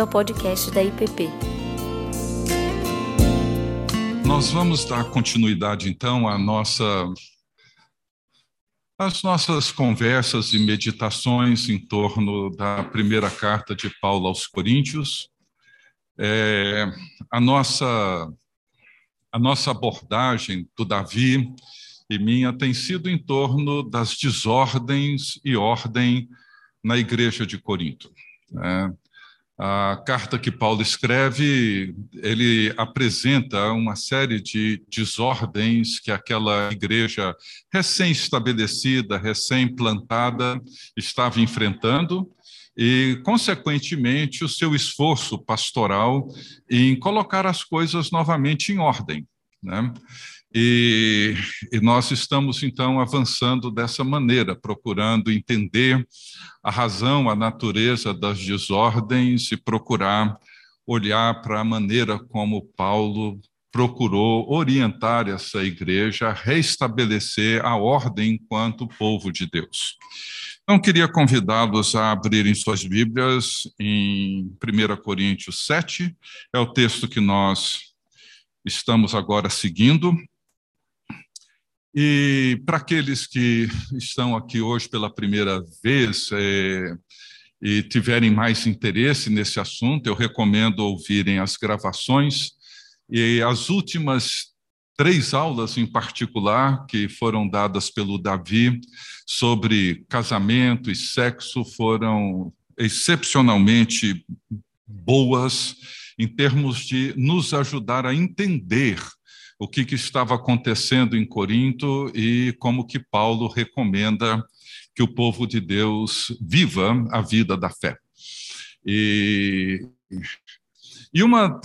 bem-vindo ao podcast da IPP. Nós vamos dar continuidade então à nossa às nossas conversas e meditações em torno da primeira carta de Paulo aos Coríntios. É, a nossa a nossa abordagem do Davi e minha tem sido em torno das desordens e ordem na igreja de Corinto. Né? A carta que Paulo escreve, ele apresenta uma série de desordens que aquela igreja recém-estabelecida, recém-plantada, estava enfrentando, e, consequentemente, o seu esforço pastoral em colocar as coisas novamente em ordem. Né? E, e, nós estamos, então, avançando dessa maneira, procurando entender a razão, a natureza das desordens e procurar olhar para a maneira como Paulo procurou orientar essa igreja restabelecer a ordem enquanto povo de Deus. Então, queria convidá-los a abrirem suas Bíblias em 1 Coríntios 7, é o texto que nós estamos agora seguindo. E para aqueles que estão aqui hoje pela primeira vez é, e tiverem mais interesse nesse assunto, eu recomendo ouvirem as gravações e as últimas três aulas em particular que foram dadas pelo Davi sobre casamento e sexo foram excepcionalmente boas em termos de nos ajudar a entender o que, que estava acontecendo em Corinto e como que Paulo recomenda que o povo de Deus viva a vida da fé. E, e, uma,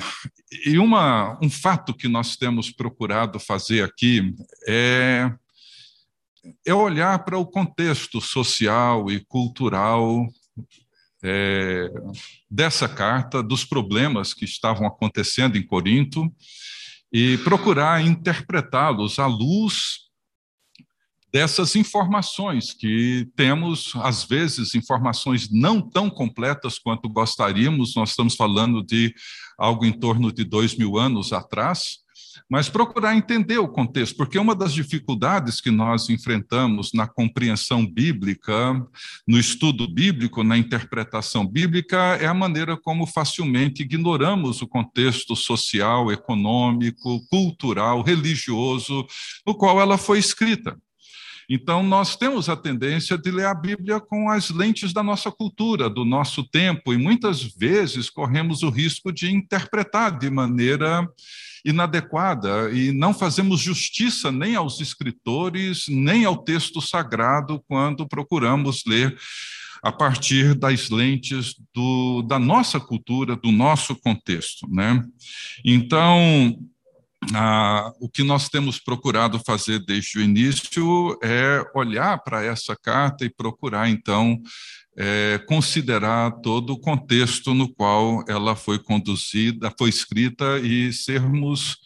e uma, um fato que nós temos procurado fazer aqui é, é olhar para o contexto social e cultural é, dessa carta, dos problemas que estavam acontecendo em Corinto e procurar interpretá-los à luz dessas informações que temos, às vezes, informações não tão completas quanto gostaríamos. Nós estamos falando de algo em torno de dois mil anos atrás, mas procurar entender o contexto, porque uma das dificuldades que nós enfrentamos na compreensão bíblica, no estudo bíblico, na interpretação bíblica, é a maneira como facilmente ignoramos o contexto social, econômico, cultural, religioso, no qual ela foi escrita. Então, nós temos a tendência de ler a Bíblia com as lentes da nossa cultura, do nosso tempo, e muitas vezes corremos o risco de interpretar de maneira inadequada e não fazemos justiça nem aos escritores, nem ao texto sagrado quando procuramos ler a partir das lentes do, da nossa cultura, do nosso contexto. Né? Então, ah, o que nós temos procurado fazer desde o início é olhar para essa carta e procurar, então, é, considerar todo o contexto no qual ela foi conduzida, foi escrita e sermos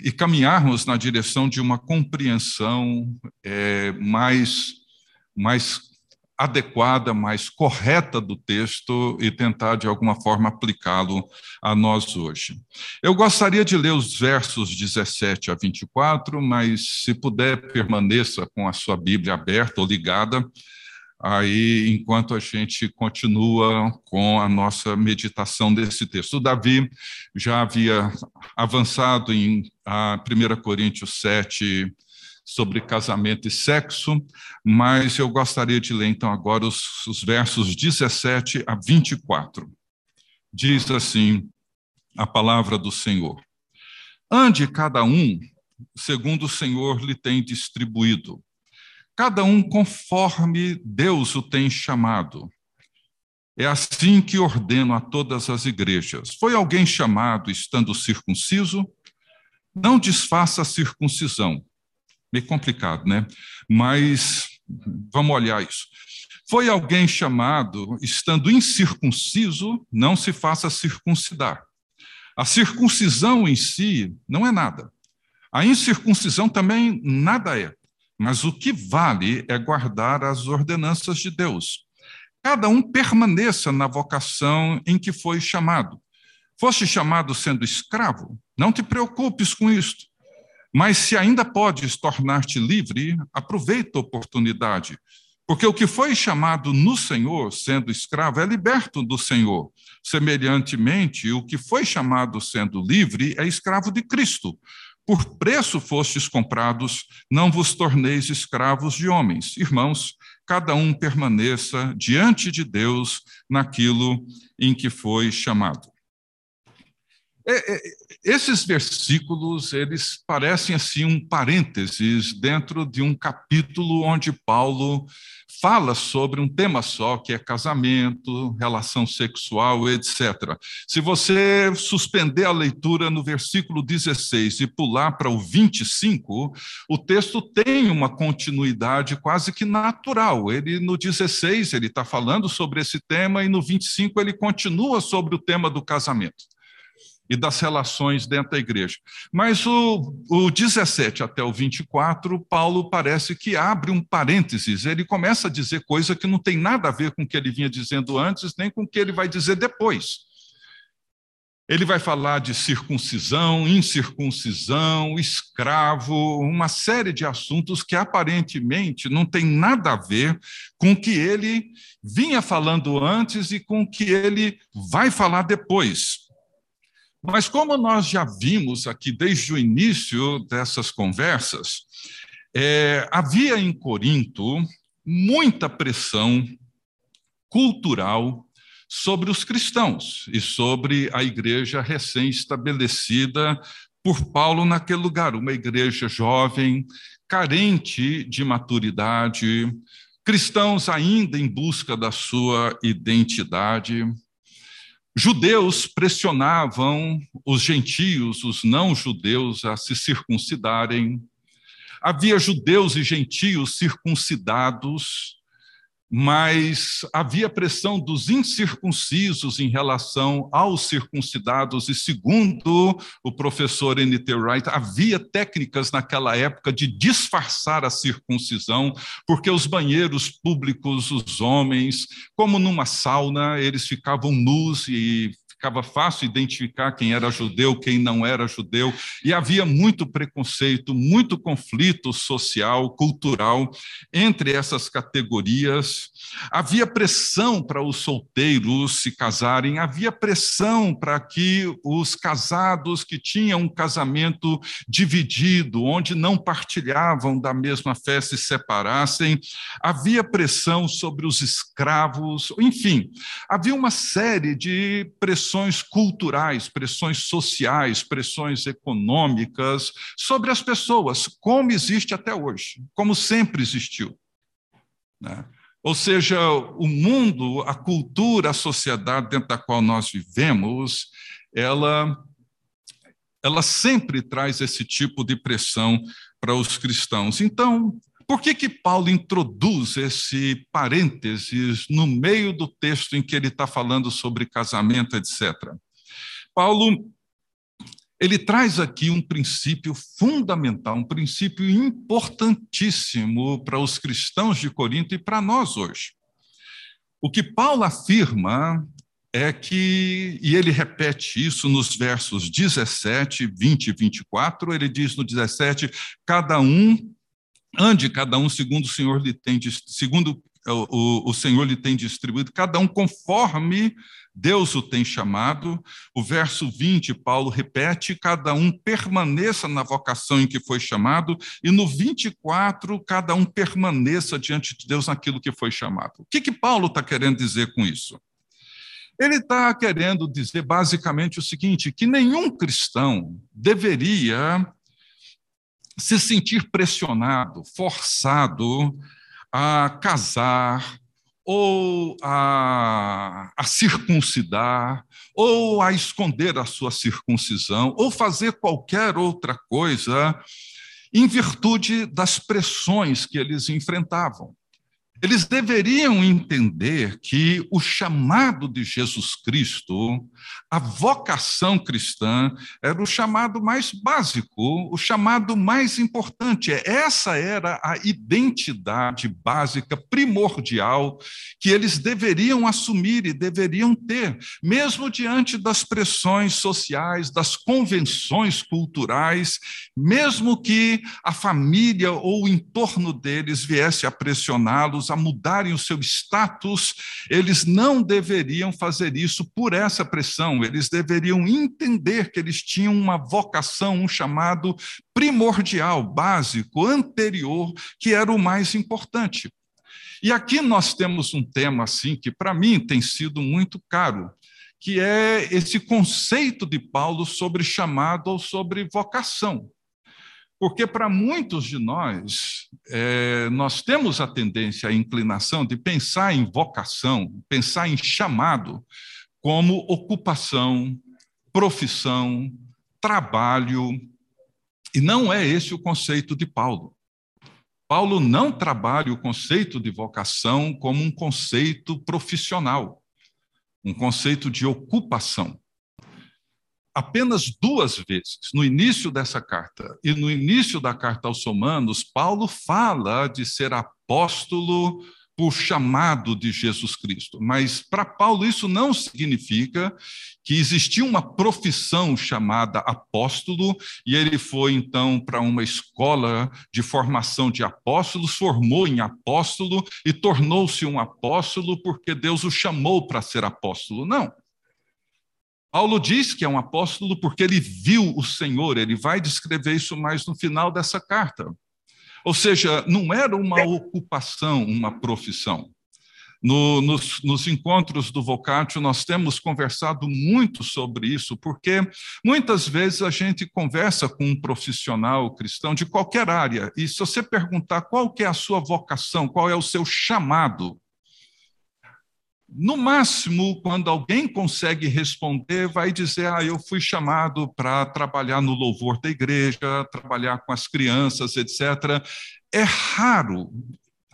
e caminharmos na direção de uma compreensão é, mais mais adequada, mais correta do texto e tentar, de alguma forma, aplicá-lo a nós hoje. Eu gostaria de ler os versos 17 a 24, mas, se puder, permaneça com a sua Bíblia aberta ou ligada, aí enquanto a gente continua com a nossa meditação desse texto. O Davi já havia avançado em 1 Coríntios 7 sobre casamento e sexo, mas eu gostaria de ler então agora os, os versos 17 a 24. Diz assim a palavra do Senhor: Ande cada um segundo o Senhor lhe tem distribuído cada um conforme Deus o tem chamado. É assim que ordeno a todas as igrejas. Foi alguém chamado estando circunciso? Não desfaça a circuncisão. Meio complicado, né? Mas vamos olhar isso. Foi alguém chamado estando incircunciso? Não se faça circuncidar. A circuncisão em si não é nada. A incircuncisão também nada é. Mas o que vale é guardar as ordenanças de Deus. cada um permaneça na vocação em que foi chamado. Foste chamado sendo escravo? Não te preocupes com isto. Mas se ainda podes tornar-te livre, aproveita a oportunidade. Porque o que foi chamado no Senhor, sendo escravo, é liberto do Senhor. Semelhantemente, o que foi chamado sendo livre é escravo de Cristo. Por preço fostes comprados, não vos torneis escravos de homens. Irmãos, cada um permaneça diante de Deus naquilo em que foi chamado. É, é, esses versículos, eles parecem assim um parênteses dentro de um capítulo onde Paulo fala sobre um tema só, que é casamento, relação sexual, etc. Se você suspender a leitura no versículo 16 e pular para o 25, o texto tem uma continuidade quase que natural. Ele no 16 ele está falando sobre esse tema e no 25 ele continua sobre o tema do casamento e das relações dentro da igreja. Mas o, o 17 até o 24, Paulo parece que abre um parênteses, ele começa a dizer coisa que não tem nada a ver com o que ele vinha dizendo antes, nem com o que ele vai dizer depois. Ele vai falar de circuncisão, incircuncisão, escravo, uma série de assuntos que aparentemente não tem nada a ver com o que ele vinha falando antes e com o que ele vai falar depois. Mas, como nós já vimos aqui desde o início dessas conversas, é, havia em Corinto muita pressão cultural sobre os cristãos e sobre a igreja recém-estabelecida por Paulo naquele lugar, uma igreja jovem, carente de maturidade, cristãos ainda em busca da sua identidade. Judeus pressionavam os gentios, os não-judeus, a se circuncidarem. Havia judeus e gentios circuncidados mas havia pressão dos incircuncisos em relação aos circuncidados, e segundo o professor N.T. Wright, havia técnicas naquela época de disfarçar a circuncisão, porque os banheiros públicos, os homens, como numa sauna, eles ficavam nus e ficava fácil identificar quem era judeu, quem não era judeu, e havia muito preconceito, muito conflito social, cultural entre essas categorias. Havia pressão para os solteiros se casarem, havia pressão para que os casados que tinham um casamento dividido, onde não partilhavam da mesma fé, se separassem, havia pressão sobre os escravos, enfim, havia uma série de pressões culturais, pressões sociais, pressões econômicas sobre as pessoas, como existe até hoje, como sempre existiu. Né? Ou seja, o mundo, a cultura, a sociedade dentro da qual nós vivemos, ela, ela sempre traz esse tipo de pressão para os cristãos. Então, por que, que Paulo introduz esse parênteses no meio do texto em que ele está falando sobre casamento, etc.? Paulo ele traz aqui um princípio fundamental, um princípio importantíssimo para os cristãos de Corinto e para nós hoje. O que Paulo afirma é que, e ele repete isso nos versos 17, 20 e 24, ele diz no 17: cada um ande cada um segundo o Senhor lhe tem segundo o, o Senhor lhe tem distribuído, cada um conforme Deus o tem chamado. O verso 20, Paulo repete: cada um permaneça na vocação em que foi chamado. E no 24, cada um permaneça diante de Deus naquilo que foi chamado. O que, que Paulo está querendo dizer com isso? Ele está querendo dizer basicamente o seguinte: que nenhum cristão deveria se sentir pressionado, forçado a casar, ou a, a, circuncidar, ou a esconder a sua circuncisão, ou fazer qualquer outra coisa em virtude das pressões que eles enfrentavam. Eles deveriam entender que o chamado de Jesus Cristo, a vocação cristã, era o chamado mais básico, o chamado mais importante. Essa era a identidade básica, primordial, que eles deveriam assumir e deveriam ter, mesmo diante das pressões sociais, das convenções culturais, mesmo que a família ou o entorno deles viesse a pressioná-los a mudarem o seu status, eles não deveriam fazer isso por essa pressão, eles deveriam entender que eles tinham uma vocação, um chamado primordial, básico, anterior, que era o mais importante. E aqui nós temos um tema assim que para mim tem sido muito caro, que é esse conceito de Paulo sobre chamado ou sobre vocação. Porque para muitos de nós, é, nós temos a tendência, a inclinação de pensar em vocação, pensar em chamado como ocupação, profissão, trabalho, e não é esse o conceito de Paulo. Paulo não trabalha o conceito de vocação como um conceito profissional, um conceito de ocupação apenas duas vezes, no início dessa carta e no início da carta aos Romanos, Paulo fala de ser apóstolo por chamado de Jesus Cristo. Mas para Paulo isso não significa que existia uma profissão chamada apóstolo e ele foi então para uma escola de formação de apóstolos, formou em apóstolo e tornou-se um apóstolo porque Deus o chamou para ser apóstolo. Não. Paulo diz que é um apóstolo porque ele viu o Senhor, ele vai descrever isso mais no final dessa carta. Ou seja, não era uma ocupação, uma profissão. No, nos, nos, encontros do Vocatio, nós temos conversado muito sobre isso, porque muitas vezes a gente conversa com um profissional cristão de qualquer área, e se você perguntar qual é a sua vocação, qual é o seu chamado, no máximo, quando alguém consegue responder, vai dizer: Ah, eu fui chamado para trabalhar no louvor da igreja, trabalhar com as crianças, etc. É raro,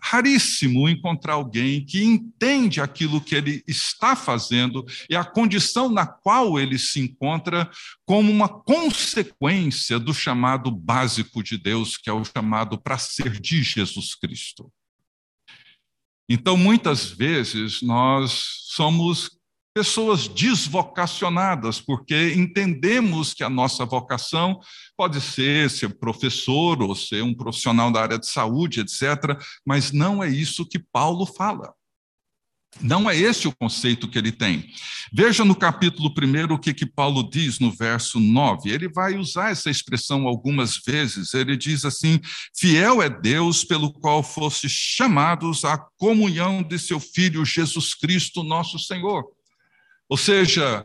raríssimo encontrar alguém que entende aquilo que ele está fazendo e a condição na qual ele se encontra como uma consequência do chamado básico de Deus, que é o chamado para ser de Jesus Cristo. Então, muitas vezes, nós somos pessoas desvocacionadas, porque entendemos que a nossa vocação pode ser ser professor ou ser um profissional da área de saúde, etc., mas não é isso que Paulo fala. Não é esse o conceito que ele tem. Veja no capítulo 1 o que, que Paulo diz no verso 9. Ele vai usar essa expressão algumas vezes. Ele diz assim: Fiel é Deus pelo qual fostes chamados à comunhão de seu Filho Jesus Cristo, nosso Senhor. Ou seja,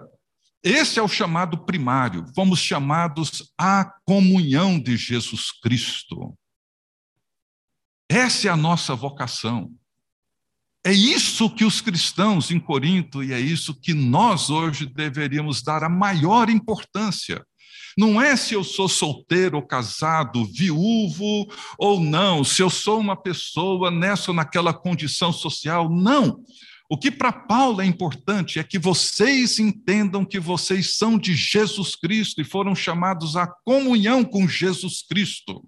esse é o chamado primário. Fomos chamados à comunhão de Jesus Cristo. Essa é a nossa vocação. É isso que os cristãos em Corinto e é isso que nós hoje deveríamos dar a maior importância. Não é se eu sou solteiro ou casado, viúvo ou não, se eu sou uma pessoa nessa ou naquela condição social, não. O que para Paulo é importante é que vocês entendam que vocês são de Jesus Cristo e foram chamados à comunhão com Jesus Cristo.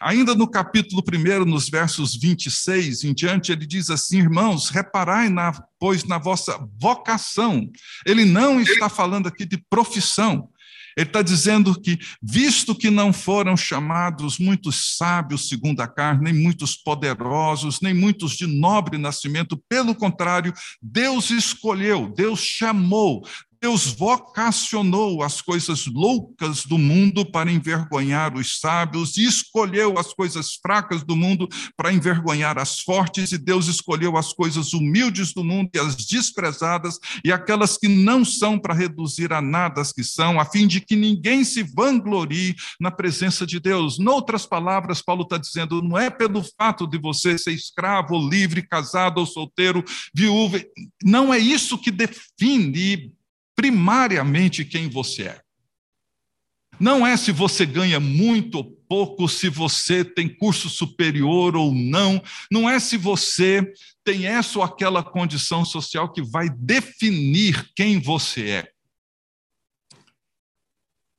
Ainda no capítulo 1, nos versos 26 em diante, ele diz assim: Irmãos, reparai, na, pois, na vossa vocação. Ele não está falando aqui de profissão. Ele está dizendo que, visto que não foram chamados muitos sábios segundo a carne, nem muitos poderosos, nem muitos de nobre nascimento, pelo contrário, Deus escolheu, Deus chamou, Deus vocacionou as coisas loucas do mundo para envergonhar os sábios, e escolheu as coisas fracas do mundo para envergonhar as fortes, e Deus escolheu as coisas humildes do mundo e as desprezadas, e aquelas que não são para reduzir a nada as que são, a fim de que ninguém se vanglorie na presença de Deus. Noutras palavras, Paulo está dizendo: não é pelo fato de você ser escravo, livre, casado ou solteiro, viúva, não é isso que define primariamente quem você é. Não é se você ganha muito ou pouco, se você tem curso superior ou não, não é se você tem essa ou aquela condição social que vai definir quem você é.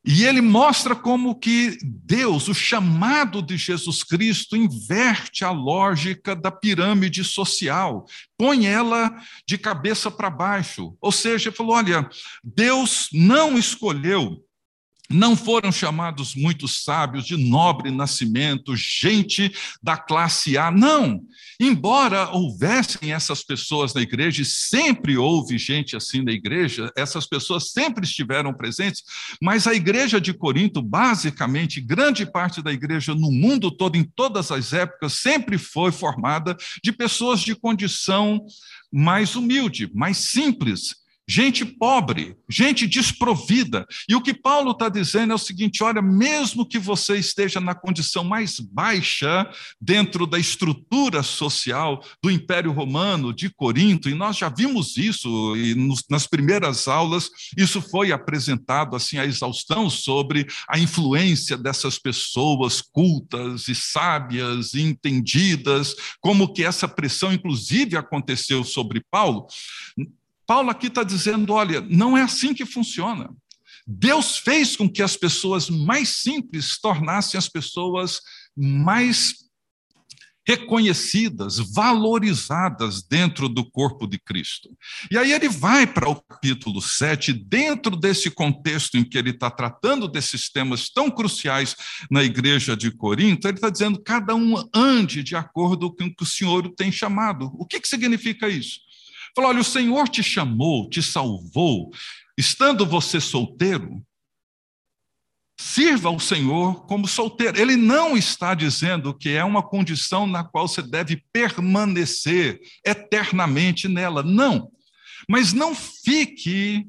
E ele mostra como que Deus, o chamado de Jesus Cristo, inverte a lógica da pirâmide social, põe ela de cabeça para baixo. Ou seja, falou: olha, Deus não escolheu não foram chamados muitos sábios de nobre nascimento, gente da classe A. Não. Embora houvessem essas pessoas na igreja, e sempre houve gente assim na igreja, essas pessoas sempre estiveram presentes, mas a igreja de Corinto, basicamente, grande parte da igreja no mundo todo, em todas as épocas, sempre foi formada de pessoas de condição mais humilde, mais simples gente pobre, gente desprovida. E o que Paulo está dizendo é o seguinte: olha, mesmo que você esteja na condição mais baixa dentro da estrutura social do Império Romano, de Corinto, e nós já vimos isso nos, nas primeiras aulas, isso foi apresentado assim a exaustão sobre a influência dessas pessoas cultas e sábias e entendidas, como que essa pressão, inclusive, aconteceu sobre Paulo. Paulo aqui está dizendo: olha, não é assim que funciona. Deus fez com que as pessoas mais simples tornassem as pessoas mais reconhecidas, valorizadas dentro do corpo de Cristo. E aí ele vai para o capítulo 7, dentro desse contexto em que ele está tratando desses temas tão cruciais na igreja de Corinto, ele está dizendo: cada um ande de acordo com o que o Senhor tem chamado. O que, que significa isso? Falou: olha, o Senhor te chamou, te salvou, estando você solteiro, sirva ao Senhor como solteiro. Ele não está dizendo que é uma condição na qual você deve permanecer eternamente nela. Não. Mas não fique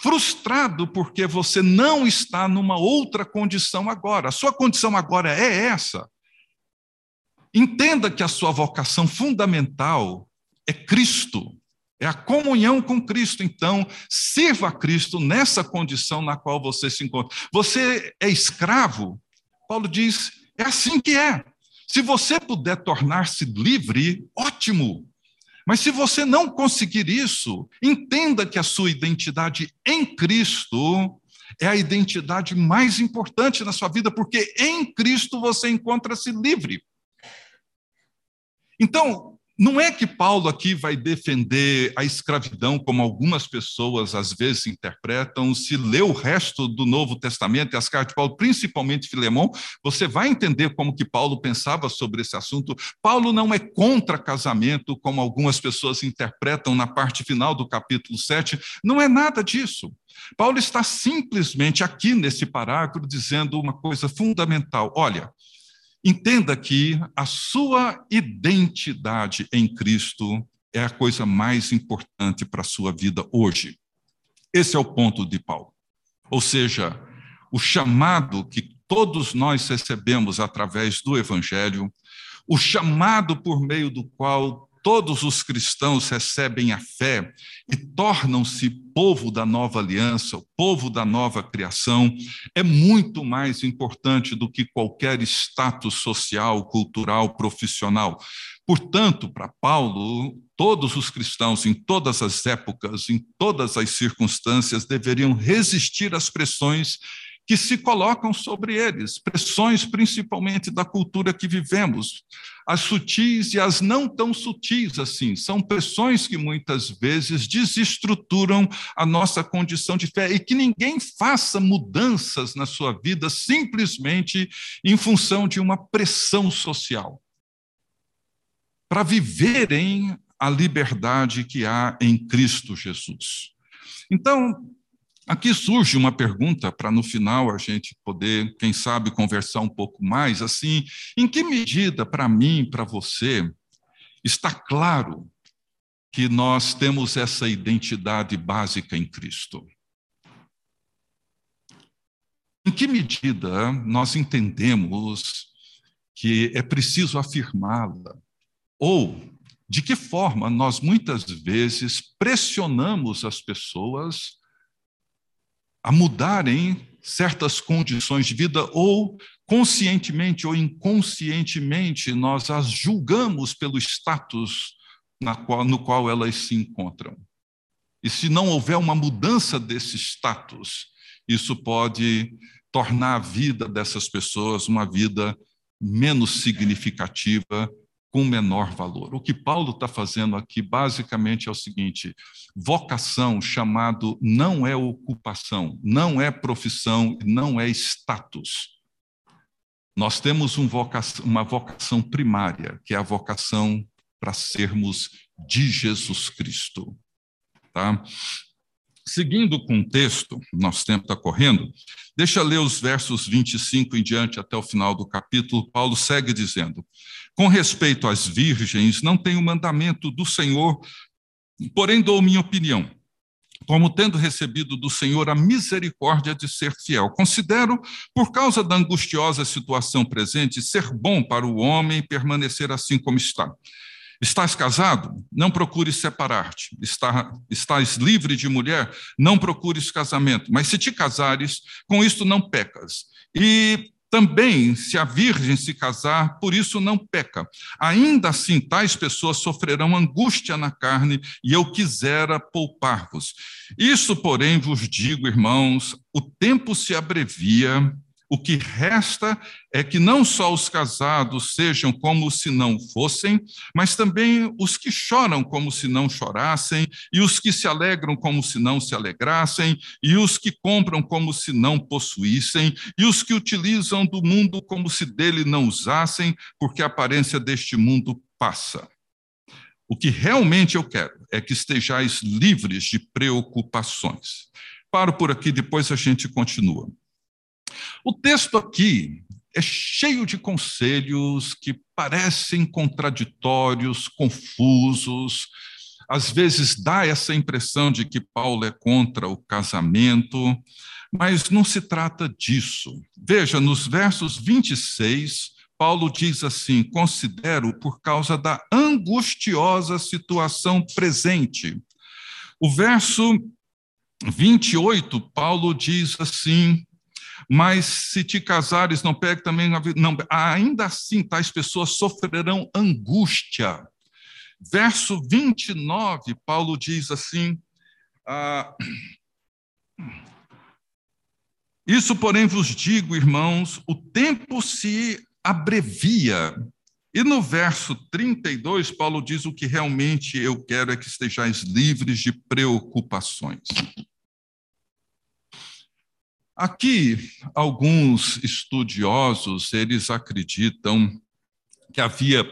frustrado porque você não está numa outra condição agora. A sua condição agora é essa. Entenda que a sua vocação fundamental é Cristo. É a comunhão com Cristo. Então, sirva a Cristo nessa condição na qual você se encontra. Você é escravo? Paulo diz: é assim que é. Se você puder tornar-se livre, ótimo. Mas se você não conseguir isso, entenda que a sua identidade em Cristo é a identidade mais importante na sua vida, porque em Cristo você encontra-se livre. Então, não é que Paulo aqui vai defender a escravidão, como algumas pessoas às vezes interpretam. Se lê o resto do Novo Testamento e as cartas de Paulo, principalmente Filemão, você vai entender como que Paulo pensava sobre esse assunto. Paulo não é contra casamento, como algumas pessoas interpretam na parte final do capítulo 7. Não é nada disso. Paulo está simplesmente aqui nesse parágrafo dizendo uma coisa fundamental. Olha, Entenda que a sua identidade em Cristo é a coisa mais importante para a sua vida hoje. Esse é o ponto de Paulo. Ou seja, o chamado que todos nós recebemos através do Evangelho, o chamado por meio do qual todos os cristãos recebem a fé e tornam-se povo da nova aliança, o povo da nova criação, é muito mais importante do que qualquer status social, cultural, profissional. Portanto, para Paulo, todos os cristãos, em todas as épocas, em todas as circunstâncias, deveriam resistir às pressões que se colocam sobre eles, pressões principalmente da cultura que vivemos, as sutis e as não tão sutis assim, são pressões que muitas vezes desestruturam a nossa condição de fé e que ninguém faça mudanças na sua vida simplesmente em função de uma pressão social. Para viverem a liberdade que há em Cristo Jesus. Então, Aqui surge uma pergunta para no final a gente poder, quem sabe, conversar um pouco mais. Assim, em que medida, para mim, para você, está claro que nós temos essa identidade básica em Cristo? Em que medida nós entendemos que é preciso afirmá-la? Ou de que forma nós muitas vezes pressionamos as pessoas a mudarem certas condições de vida, ou conscientemente ou inconscientemente, nós as julgamos pelo status qual, no qual elas se encontram. E se não houver uma mudança desse status, isso pode tornar a vida dessas pessoas uma vida menos significativa, com menor valor. O que Paulo está fazendo aqui, basicamente, é o seguinte: vocação, chamado, não é ocupação, não é profissão, não é status. Nós temos um vocação, uma vocação primária, que é a vocação para sermos de Jesus Cristo. Tá? Seguindo o texto, nosso tempo está correndo, deixa eu ler os versos 25 em diante até o final do capítulo. Paulo segue dizendo: Com respeito às virgens, não tenho mandamento do Senhor, porém dou minha opinião. Como tendo recebido do Senhor a misericórdia de ser fiel. Considero, por causa da angustiosa situação presente, ser bom para o homem permanecer assim como está. Estás casado? Não procures separar-te. Estás livre de mulher? Não procures casamento. Mas se te casares, com isto não pecas. E também, se a virgem se casar, por isso não peca. Ainda assim, tais pessoas sofrerão angústia na carne, e eu quisera poupar-vos. Isso, porém, vos digo, irmãos, o tempo se abrevia o que resta é que não só os casados sejam como se não fossem, mas também os que choram como se não chorassem, e os que se alegram como se não se alegrassem, e os que compram como se não possuíssem, e os que utilizam do mundo como se dele não usassem, porque a aparência deste mundo passa. O que realmente eu quero é que estejais livres de preocupações. Paro por aqui, depois a gente continua. O texto aqui é cheio de conselhos que parecem contraditórios, confusos. Às vezes dá essa impressão de que Paulo é contra o casamento, mas não se trata disso. Veja, nos versos 26, Paulo diz assim: considero por causa da angustiosa situação presente. O verso 28, Paulo diz assim: mas se te casares, não pegue também. Não, ainda assim, tais pessoas sofrerão angústia. Verso 29, Paulo diz assim. Ah, isso, porém, vos digo, irmãos, o tempo se abrevia. E no verso 32, Paulo diz: O que realmente eu quero é que estejais livres de preocupações. Aqui, alguns estudiosos, eles acreditam que havia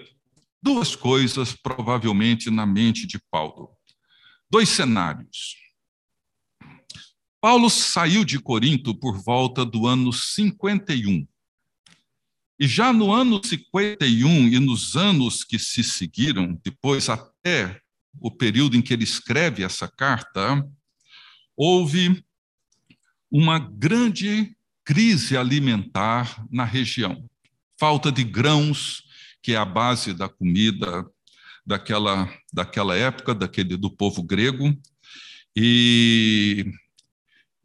duas coisas provavelmente na mente de Paulo. Dois cenários. Paulo saiu de Corinto por volta do ano 51. E já no ano 51 e nos anos que se seguiram, depois até o período em que ele escreve essa carta, houve uma grande crise alimentar na região. Falta de grãos, que é a base da comida daquela, daquela época, daquele do povo grego, e,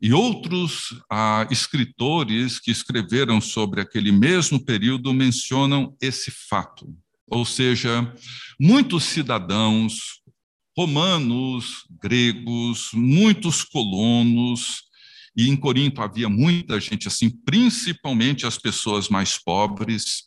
e outros ah, escritores que escreveram sobre aquele mesmo período mencionam esse fato. Ou seja, muitos cidadãos romanos, gregos, muitos colonos, e em Corinto havia muita gente assim, principalmente as pessoas mais pobres,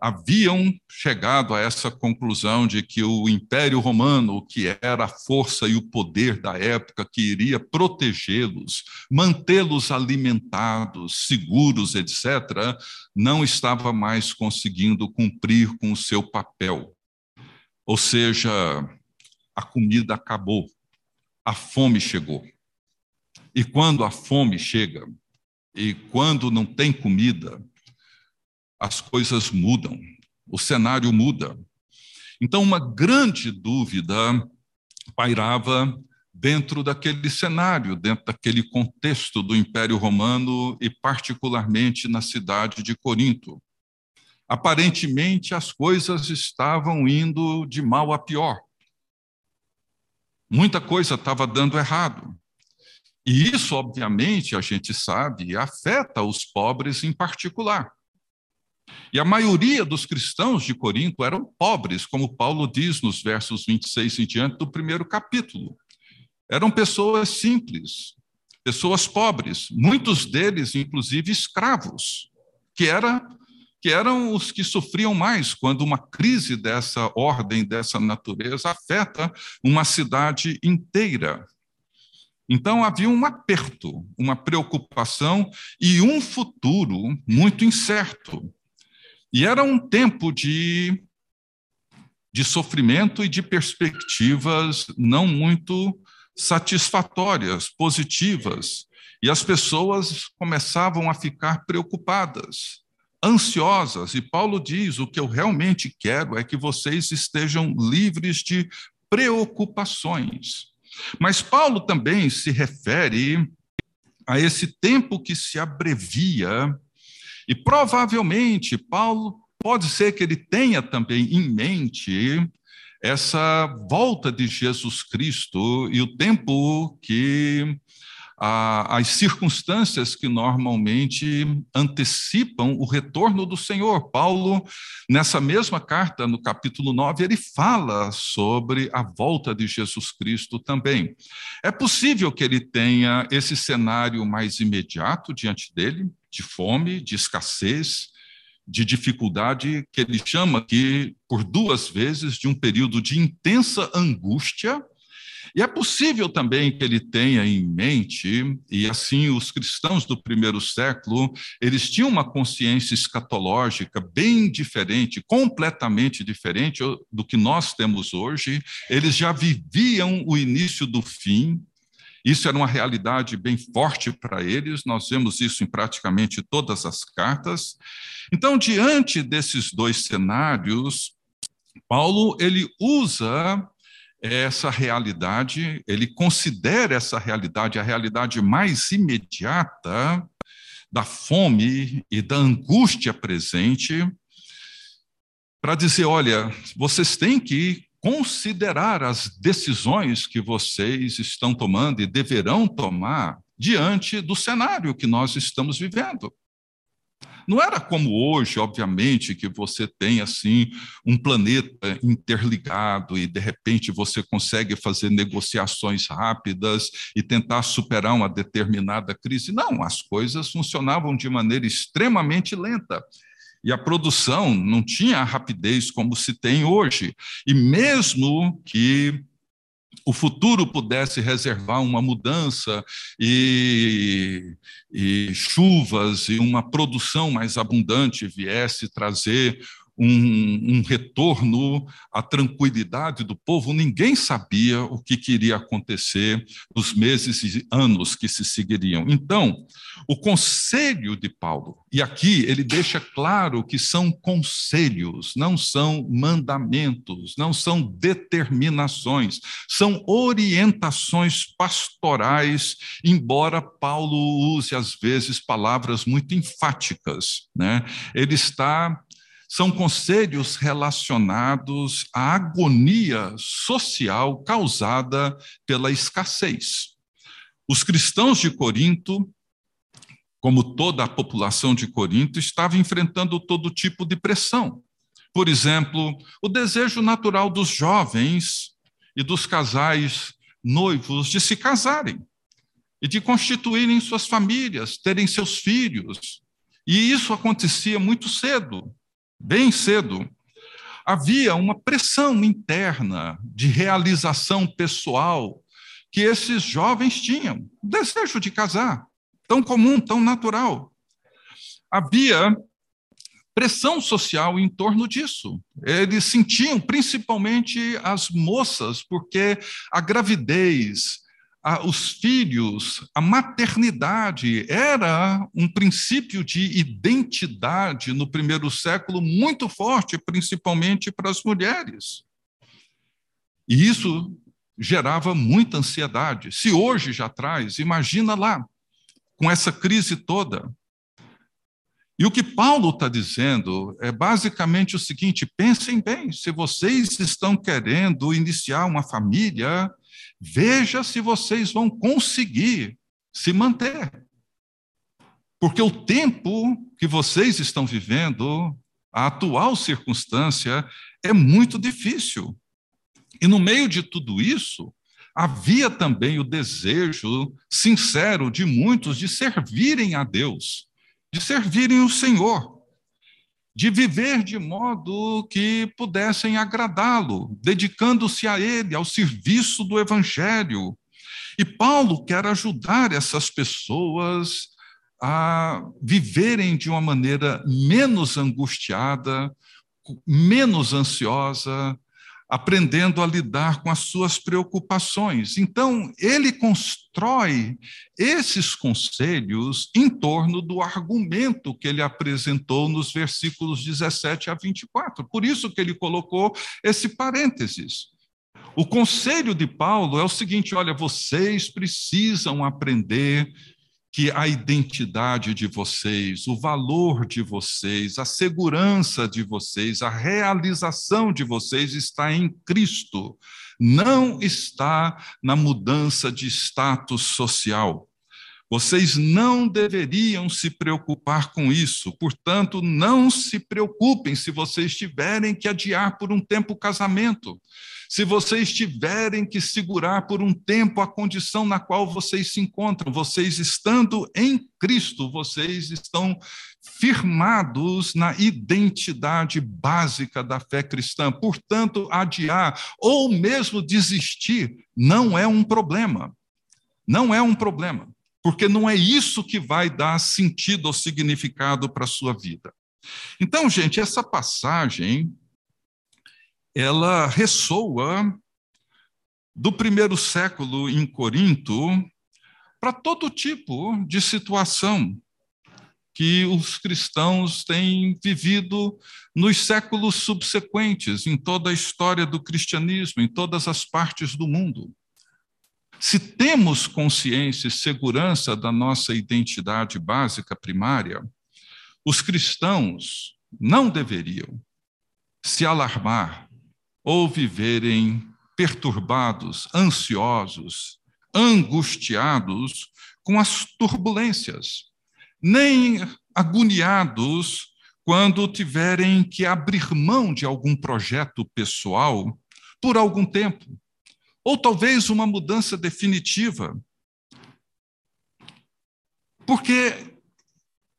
haviam chegado a essa conclusão de que o Império Romano, que era a força e o poder da época que iria protegê-los, mantê-los alimentados, seguros, etc., não estava mais conseguindo cumprir com o seu papel. Ou seja, a comida acabou, a fome chegou. E quando a fome chega, e quando não tem comida, as coisas mudam, o cenário muda. Então, uma grande dúvida pairava dentro daquele cenário, dentro daquele contexto do Império Romano e, particularmente, na cidade de Corinto. Aparentemente, as coisas estavam indo de mal a pior. Muita coisa estava dando errado. E isso, obviamente, a gente sabe, afeta os pobres em particular. E a maioria dos cristãos de Corinto eram pobres, como Paulo diz nos versos 26 em diante do primeiro capítulo. Eram pessoas simples, pessoas pobres, muitos deles, inclusive, escravos, que, era, que eram os que sofriam mais quando uma crise dessa ordem, dessa natureza, afeta uma cidade inteira. Então havia um aperto, uma preocupação e um futuro muito incerto. E era um tempo de, de sofrimento e de perspectivas não muito satisfatórias, positivas. E as pessoas começavam a ficar preocupadas, ansiosas. E Paulo diz: o que eu realmente quero é que vocês estejam livres de preocupações. Mas Paulo também se refere a esse tempo que se abrevia, e provavelmente Paulo pode ser que ele tenha também em mente essa volta de Jesus Cristo e o tempo que as circunstâncias que normalmente antecipam o retorno do Senhor. Paulo, nessa mesma carta, no capítulo 9, ele fala sobre a volta de Jesus Cristo também. É possível que ele tenha esse cenário mais imediato diante dele, de fome, de escassez, de dificuldade, que ele chama aqui, por duas vezes, de um período de intensa angústia e é possível também que ele tenha em mente, e assim os cristãos do primeiro século, eles tinham uma consciência escatológica bem diferente, completamente diferente do que nós temos hoje. Eles já viviam o início do fim, isso era uma realidade bem forte para eles, nós vemos isso em praticamente todas as cartas. Então, diante desses dois cenários, Paulo ele usa essa realidade, ele considera essa realidade a realidade mais imediata da fome e da angústia presente, para dizer: olha, vocês têm que considerar as decisões que vocês estão tomando e deverão tomar diante do cenário que nós estamos vivendo. Não era como hoje, obviamente, que você tem assim um planeta interligado e de repente você consegue fazer negociações rápidas e tentar superar uma determinada crise. Não, as coisas funcionavam de maneira extremamente lenta e a produção não tinha a rapidez como se tem hoje. E mesmo que o futuro pudesse reservar uma mudança e, e, chuvas e uma produção mais abundante viesse trazer um, um, retorno à tranquilidade do povo, ninguém sabia o que queria acontecer nos meses e anos que se seguiriam. Então, o conselho de Paulo, e aqui ele deixa claro que são conselhos, não são mandamentos, não são determinações, são orientações pastorais, embora Paulo use às vezes palavras muito enfáticas, né? Ele está são conselhos relacionados à agonia social causada pela escassez. Os cristãos de Corinto, como toda a população de Corinto, estavam enfrentando todo tipo de pressão. Por exemplo, o desejo natural dos jovens e dos casais noivos de se casarem e de constituírem suas famílias, terem seus filhos. E isso acontecia muito cedo bem cedo, havia uma pressão interna de realização pessoal que esses jovens tinham, o desejo de casar, tão comum, tão natural. Havia pressão social em torno disso. Eles sentiam, principalmente as moças, porque a gravidez, os filhos, a maternidade era um princípio de identidade no primeiro século muito forte, principalmente para as mulheres. E isso gerava muita ansiedade. Se hoje já traz, imagina lá, com essa crise toda. E o que Paulo está dizendo é basicamente o seguinte: pensem bem, se vocês estão querendo iniciar uma família, Veja se vocês vão conseguir se manter. Porque o tempo que vocês estão vivendo, a atual circunstância, é muito difícil. E no meio de tudo isso, havia também o desejo sincero de muitos de servirem a Deus, de servirem o Senhor, de viver de modo que pudessem agradá-lo, dedicando-se a Ele, ao serviço do Evangelho. E Paulo quer ajudar essas pessoas a viverem de uma maneira menos angustiada, menos ansiosa, aprendendo a lidar com as suas preocupações. Então, ele constrói esses conselhos em torno do argumento que ele apresentou nos versículos 17 a 24. Por isso que ele colocou esse parênteses. O conselho de Paulo é o seguinte: olha, vocês precisam aprender que a identidade de vocês, o valor de vocês, a segurança de vocês, a realização de vocês está em Cristo, não está na mudança de status social. Vocês não deveriam se preocupar com isso, portanto, não se preocupem se vocês tiverem que adiar por um tempo o casamento se vocês tiverem que segurar por um tempo a condição na qual vocês se encontram, vocês estando em Cristo, vocês estão firmados na identidade básica da fé cristã. Portanto, adiar ou mesmo desistir não é um problema. Não é um problema, porque não é isso que vai dar sentido ou significado para a sua vida. Então, gente, essa passagem ela ressoa do primeiro século em Corinto para todo tipo de situação que os cristãos têm vivido nos séculos subsequentes, em toda a história do cristianismo, em todas as partes do mundo. Se temos consciência e segurança da nossa identidade básica primária, os cristãos não deveriam se alarmar ou viverem perturbados, ansiosos, angustiados com as turbulências, nem agoniados quando tiverem que abrir mão de algum projeto pessoal por algum tempo, ou talvez uma mudança definitiva. Porque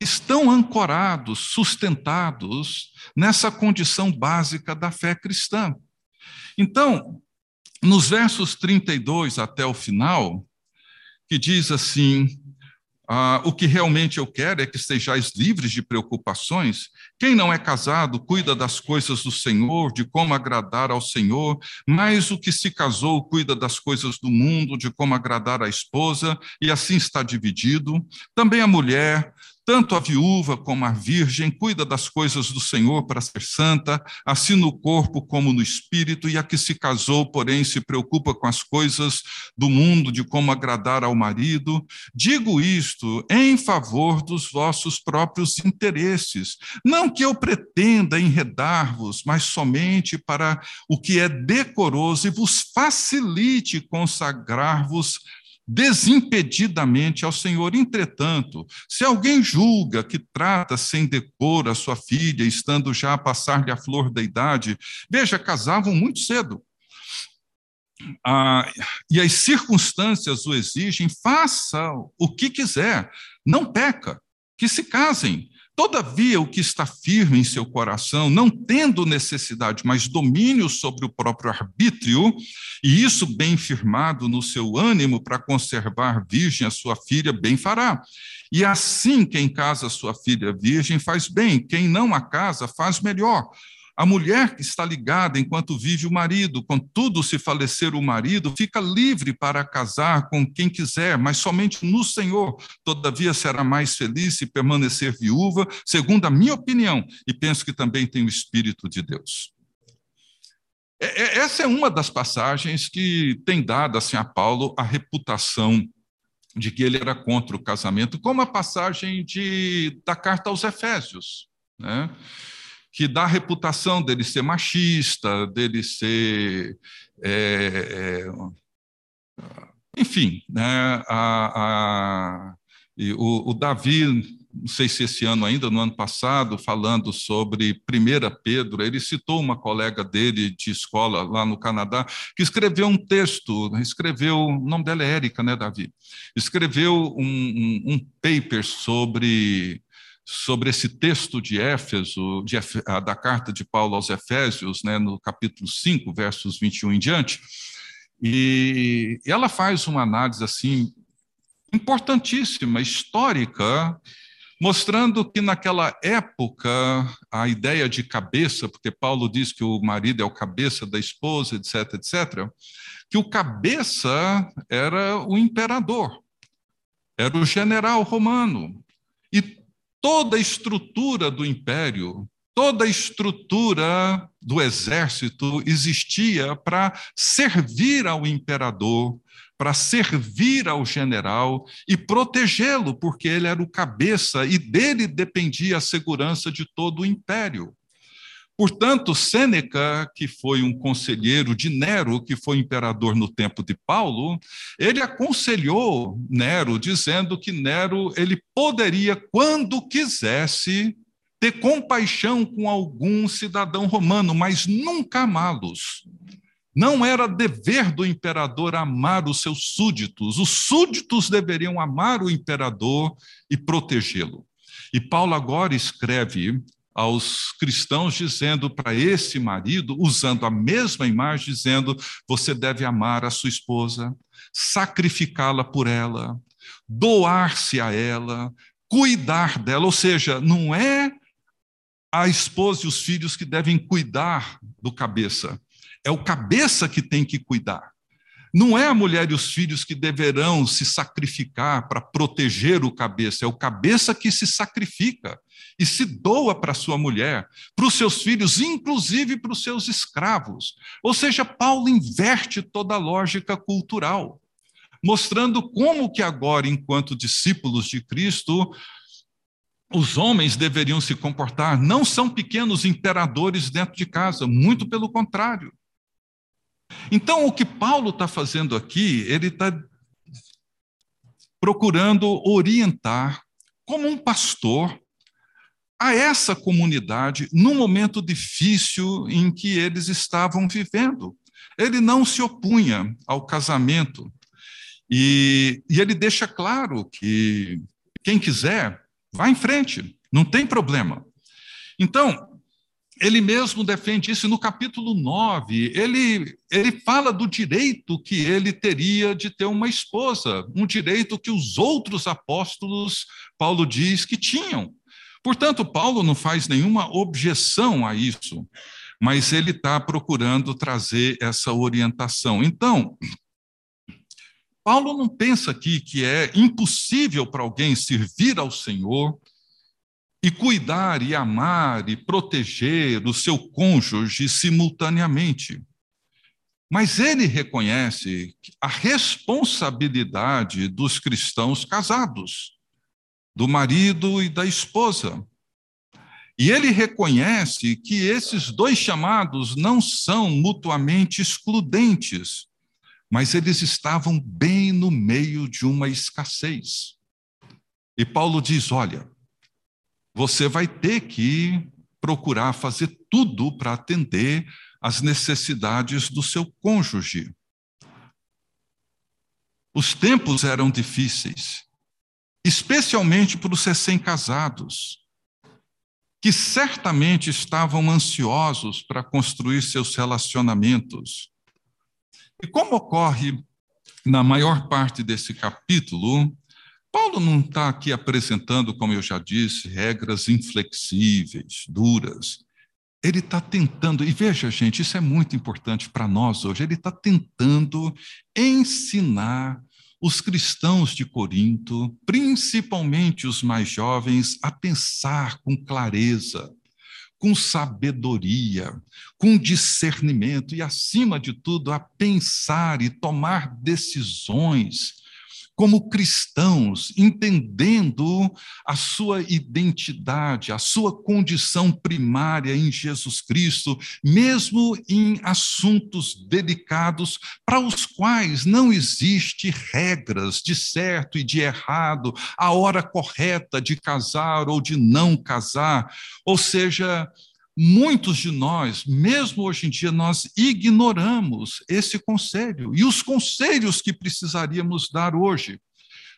estão ancorados, sustentados nessa condição básica da fé cristã. Então, nos versos 32 até o final, que diz assim: ah, o que realmente eu quero é que estejais livres de preocupações. Quem não é casado cuida das coisas do Senhor, de como agradar ao Senhor, mas o que se casou cuida das coisas do mundo, de como agradar à esposa, e assim está dividido. Também a mulher tanto a viúva como a virgem cuida das coisas do Senhor para ser santa, assim no corpo como no espírito, e a que se casou, porém, se preocupa com as coisas do mundo, de como agradar ao marido. Digo isto em favor dos vossos próprios interesses. Não que eu pretenda enredar-vos, mas somente para o que é decoroso e vos facilite consagrar-vos desimpedidamente ao Senhor. Entretanto, se alguém julga que trata sem decoro a sua filha, estando já a passar-lhe a flor da idade, veja, casavam muito cedo. Ah, e as circunstâncias o exigem, faça o que quiser, não peca, que se casem, Todavia, o que está firme em seu coração, não tendo necessidade, mas domínio sobre o próprio arbítrio, e isso bem firmado no seu ânimo para conservar virgem a sua filha, bem fará. E assim, quem casa sua filha virgem faz bem, quem não a casa faz melhor. A mulher que está ligada enquanto vive o marido, contudo, se falecer o marido, fica livre para casar com quem quiser, mas somente no Senhor. Todavia será mais feliz se permanecer viúva, segundo a minha opinião, e penso que também tem o Espírito de Deus. É, é, essa é uma das passagens que tem dado assim, a Paulo a reputação de que ele era contra o casamento, como a passagem de, da carta aos Efésios. Né? Que dá a reputação dele ser machista, dele ser é, é, Enfim, né, a, a, o, o Davi não sei se esse ano ainda, no ano passado, falando sobre 1 Pedro, ele citou uma colega dele de escola lá no Canadá, que escreveu um texto, escreveu, o nome dela é Érica, né, Davi? Escreveu um, um, um paper sobre sobre esse texto de Éfeso, de, da carta de Paulo aos Efésios, né, no capítulo 5, versos 21 em diante, e ela faz uma análise assim importantíssima, histórica, mostrando que naquela época a ideia de cabeça, porque Paulo diz que o marido é o cabeça da esposa, etc, etc, que o cabeça era o imperador, era o general romano. E toda a estrutura do império, toda a estrutura do exército existia para servir ao imperador, para servir ao general e protegê-lo, porque ele era o cabeça e dele dependia a segurança de todo o império. Portanto, Sêneca, que foi um conselheiro de Nero, que foi imperador no tempo de Paulo, ele aconselhou Nero, dizendo que Nero ele poderia, quando quisesse, ter compaixão com algum cidadão romano, mas nunca amá-los. Não era dever do imperador amar os seus súditos, os súditos deveriam amar o imperador e protegê-lo. E Paulo agora escreve aos cristãos dizendo para esse marido, usando a mesma imagem, dizendo: você deve amar a sua esposa, sacrificá-la por ela, doar-se a ela, cuidar dela. Ou seja, não é a esposa e os filhos que devem cuidar do cabeça, é o cabeça que tem que cuidar. Não é a mulher e os filhos que deverão se sacrificar para proteger o cabeça, é o cabeça que se sacrifica e se doa para sua mulher, para os seus filhos, inclusive para os seus escravos. Ou seja, Paulo inverte toda a lógica cultural, mostrando como que agora, enquanto discípulos de Cristo, os homens deveriam se comportar, não são pequenos imperadores dentro de casa, muito pelo contrário. Então, o que Paulo está fazendo aqui, ele está procurando orientar, como um pastor, a essa comunidade num momento difícil em que eles estavam vivendo. Ele não se opunha ao casamento. E, e ele deixa claro que quem quiser, vá em frente, não tem problema. Então, ele mesmo defende isso no capítulo 9. Ele, ele fala do direito que ele teria de ter uma esposa, um direito que os outros apóstolos, Paulo diz, que tinham. Portanto, Paulo não faz nenhuma objeção a isso, mas ele está procurando trazer essa orientação. Então, Paulo não pensa aqui que é impossível para alguém servir ao Senhor e cuidar e amar e proteger o seu cônjuge simultaneamente. Mas ele reconhece a responsabilidade dos cristãos casados, do marido e da esposa. E ele reconhece que esses dois chamados não são mutuamente excludentes, mas eles estavam bem no meio de uma escassez. E Paulo diz: olha, você vai ter que procurar fazer tudo para atender às necessidades do seu cônjuge. Os tempos eram difíceis, especialmente para os recém-casados, que certamente estavam ansiosos para construir seus relacionamentos. E como ocorre na maior parte desse capítulo, Paulo não está aqui apresentando, como eu já disse, regras inflexíveis, duras. Ele está tentando, e veja, gente, isso é muito importante para nós hoje, ele está tentando ensinar os cristãos de Corinto, principalmente os mais jovens, a pensar com clareza, com sabedoria, com discernimento e, acima de tudo, a pensar e tomar decisões como cristãos, entendendo a sua identidade, a sua condição primária em Jesus Cristo, mesmo em assuntos delicados para os quais não existe regras de certo e de errado, a hora correta de casar ou de não casar, ou seja, Muitos de nós, mesmo hoje em dia, nós ignoramos esse conselho e os conselhos que precisaríamos dar hoje.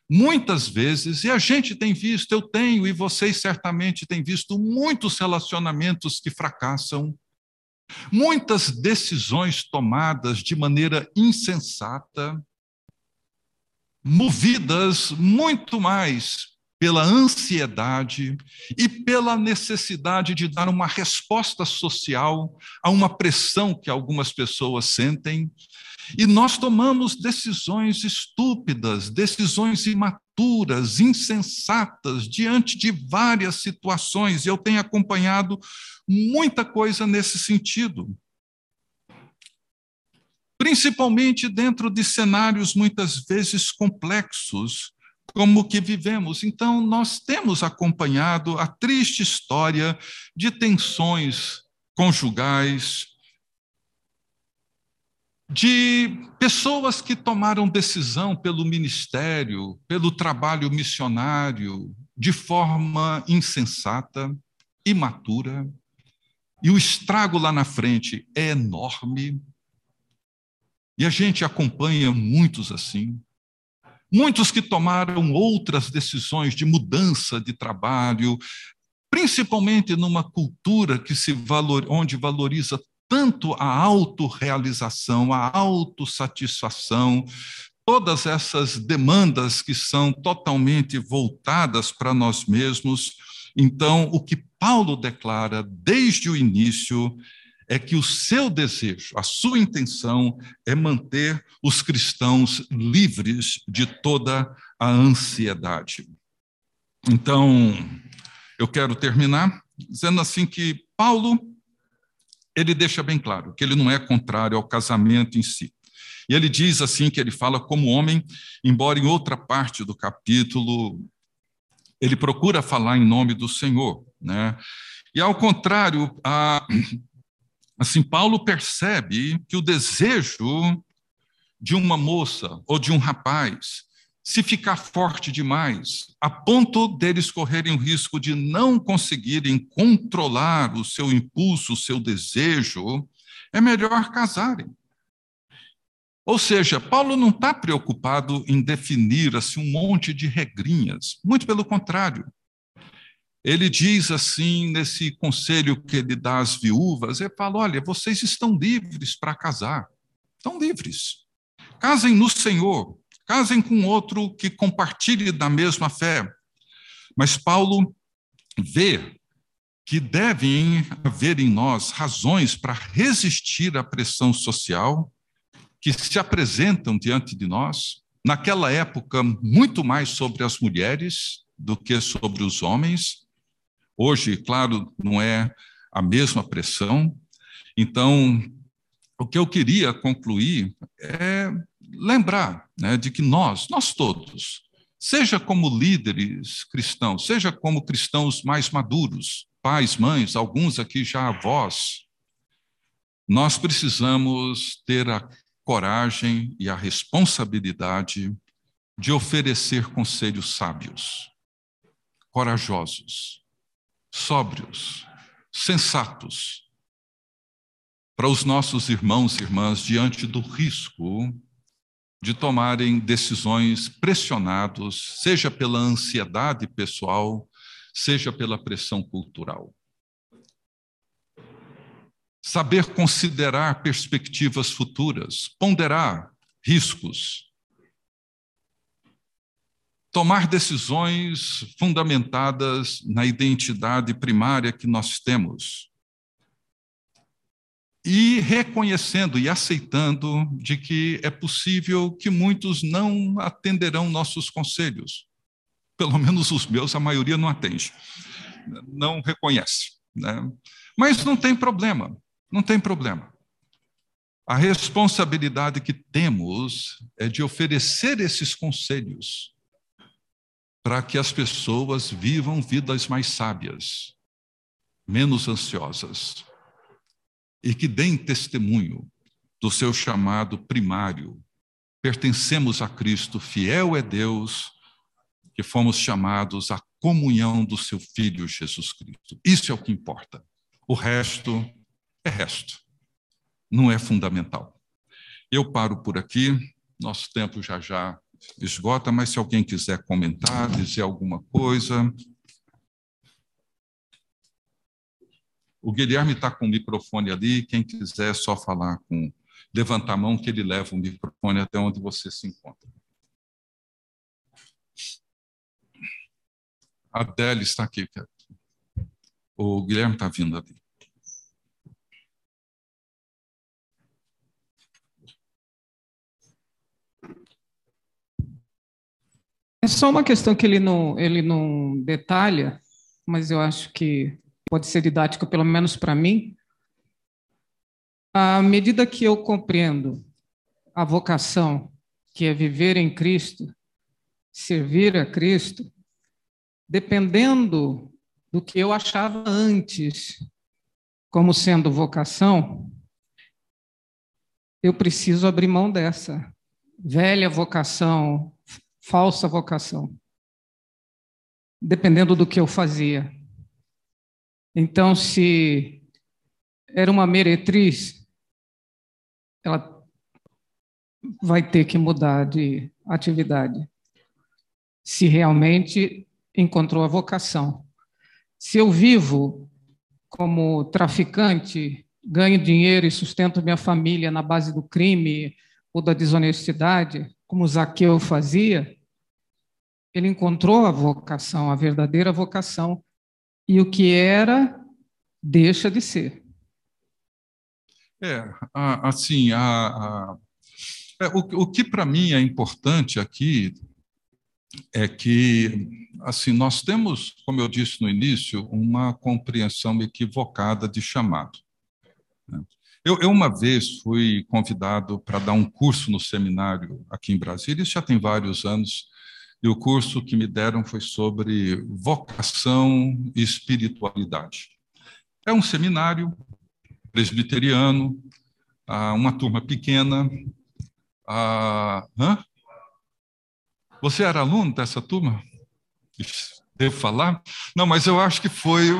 Muitas vezes, e a gente tem visto, eu tenho, e vocês certamente têm visto, muitos relacionamentos que fracassam, muitas decisões tomadas de maneira insensata, movidas muito mais pela ansiedade e pela necessidade de dar uma resposta social a uma pressão que algumas pessoas sentem. E nós tomamos decisões estúpidas, decisões imaturas, insensatas, diante de várias situações. Eu tenho acompanhado muita coisa nesse sentido. Principalmente dentro de cenários muitas vezes complexos, como que vivemos. Então, nós temos acompanhado a triste história de tensões conjugais, de pessoas que tomaram decisão pelo ministério, pelo trabalho missionário, de forma insensata, imatura, e o estrago lá na frente é enorme. E a gente acompanha muitos assim. Muitos que tomaram outras decisões de mudança de trabalho, principalmente numa cultura que se valor, onde valoriza tanto a autorrealização, a autossatisfação, todas essas demandas que são totalmente voltadas para nós mesmos. Então, o que Paulo declara desde o início é que o seu desejo, a sua intenção é manter os cristãos livres de toda a ansiedade. Então, eu quero terminar dizendo assim que Paulo ele deixa bem claro que ele não é contrário ao casamento em si. E ele diz assim que ele fala como homem, embora em outra parte do capítulo ele procura falar em nome do Senhor, né? E ao contrário, a, Assim, Paulo percebe que o desejo de uma moça ou de um rapaz, se ficar forte demais, a ponto deles correrem o risco de não conseguirem controlar o seu impulso, o seu desejo, é melhor casarem. Ou seja, Paulo não está preocupado em definir assim, um monte de regrinhas, muito pelo contrário. Ele diz assim, nesse conselho que ele dá às viúvas, ele fala: olha, vocês estão livres para casar, estão livres. Casem no Senhor, casem com outro que compartilhe da mesma fé. Mas Paulo vê que devem haver em nós razões para resistir à pressão social que se apresentam diante de nós. Naquela época, muito mais sobre as mulheres do que sobre os homens. Hoje, claro, não é a mesma pressão. Então, o que eu queria concluir é lembrar né, de que nós, nós todos, seja como líderes cristãos, seja como cristãos mais maduros, pais, mães, alguns aqui já avós, nós precisamos ter a coragem e a responsabilidade de oferecer conselhos sábios, corajosos, sóbrios, sensatos, para os nossos irmãos e irmãs diante do risco de tomarem decisões pressionados, seja pela ansiedade pessoal, seja pela pressão cultural. Saber considerar perspectivas futuras, ponderar riscos, tomar decisões fundamentadas na identidade primária que nós temos. E reconhecendo e aceitando de que é possível que muitos não atenderão nossos conselhos. Pelo menos os meus, a maioria não atende. Não reconhece. Né? Mas não tem problema, não tem problema. A responsabilidade que temos é de oferecer esses conselhos para que as pessoas vivam vidas mais sábias, menos ansiosas, e que deem testemunho do seu chamado primário. Pertencemos a Cristo, fiel é Deus, que fomos chamados à comunhão do seu Filho Jesus Cristo. Isso é o que importa. O resto é resto, não é fundamental. Eu paro por aqui, nosso tempo já já esgota, mas se alguém quiser comentar, dizer alguma coisa. O Guilherme está com o microfone ali, quem quiser só falar com. Levanta a mão que ele leva o microfone até onde você se encontra. A Adele está aqui. O Guilherme está vindo ali. É só uma questão que ele não, ele não detalha, mas eu acho que pode ser didático, pelo menos para mim. À medida que eu compreendo a vocação, que é viver em Cristo, servir a Cristo, dependendo do que eu achava antes como sendo vocação, eu preciso abrir mão dessa velha vocação falsa vocação, dependendo do que eu fazia. Então, se era uma meretriz, ela vai ter que mudar de atividade, se realmente encontrou a vocação. Se eu vivo como traficante, ganho dinheiro e sustento minha família na base do crime ou da desonestidade, como Zaqueu fazia, ele encontrou a vocação, a verdadeira vocação, e o que era deixa de ser. É, assim, a, a, é, o, o que para mim é importante aqui é que, assim, nós temos, como eu disse no início, uma compreensão equivocada de chamado. Né? Eu, eu, uma vez fui convidado para dar um curso no seminário aqui em Brasília, isso já tem vários anos, e o curso que me deram foi sobre vocação e espiritualidade. É um seminário presbiteriano, uma turma pequena. Você era aluno dessa turma? Devo falar? Não, mas eu acho que foi.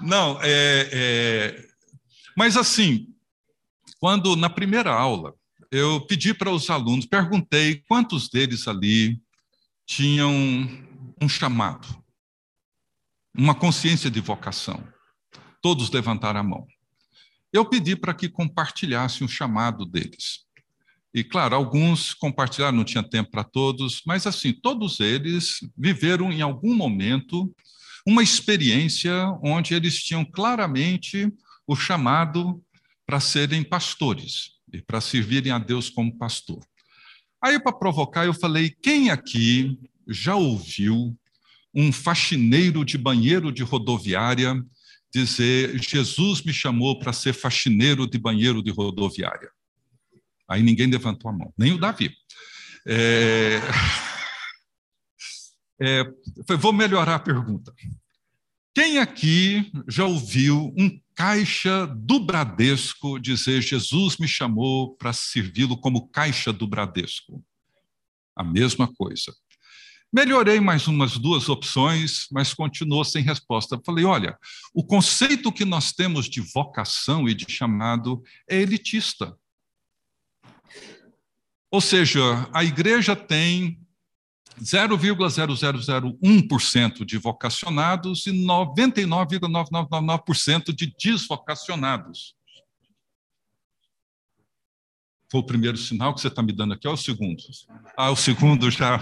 Não, é, é... mas assim, quando na primeira aula eu pedi para os alunos, perguntei quantos deles ali tinham um chamado, uma consciência de vocação. Todos levantaram a mão. Eu pedi para que compartilhassem o chamado deles. E, claro, alguns compartilharam, não tinha tempo para todos, mas, assim, todos eles viveram em algum momento uma experiência onde eles tinham claramente o chamado para serem pastores para servirem a Deus como pastor. Aí, para provocar, eu falei: quem aqui já ouviu um faxineiro de banheiro de rodoviária dizer: Jesus me chamou para ser faxineiro de banheiro de rodoviária? Aí ninguém levantou a mão, nem o Davi. É... É, vou melhorar a pergunta. Quem aqui já ouviu um caixa do Bradesco dizer: Jesus me chamou para servi-lo como caixa do Bradesco. A mesma coisa. Melhorei mais umas duas opções, mas continuou sem resposta. Falei: olha, o conceito que nós temos de vocação e de chamado é elitista. Ou seja, a igreja tem 0,0001% de vocacionados e 99,9999% de desvocacionados. Foi o primeiro sinal que você está me dando aqui, ou é o segundo? Ah, o segundo já.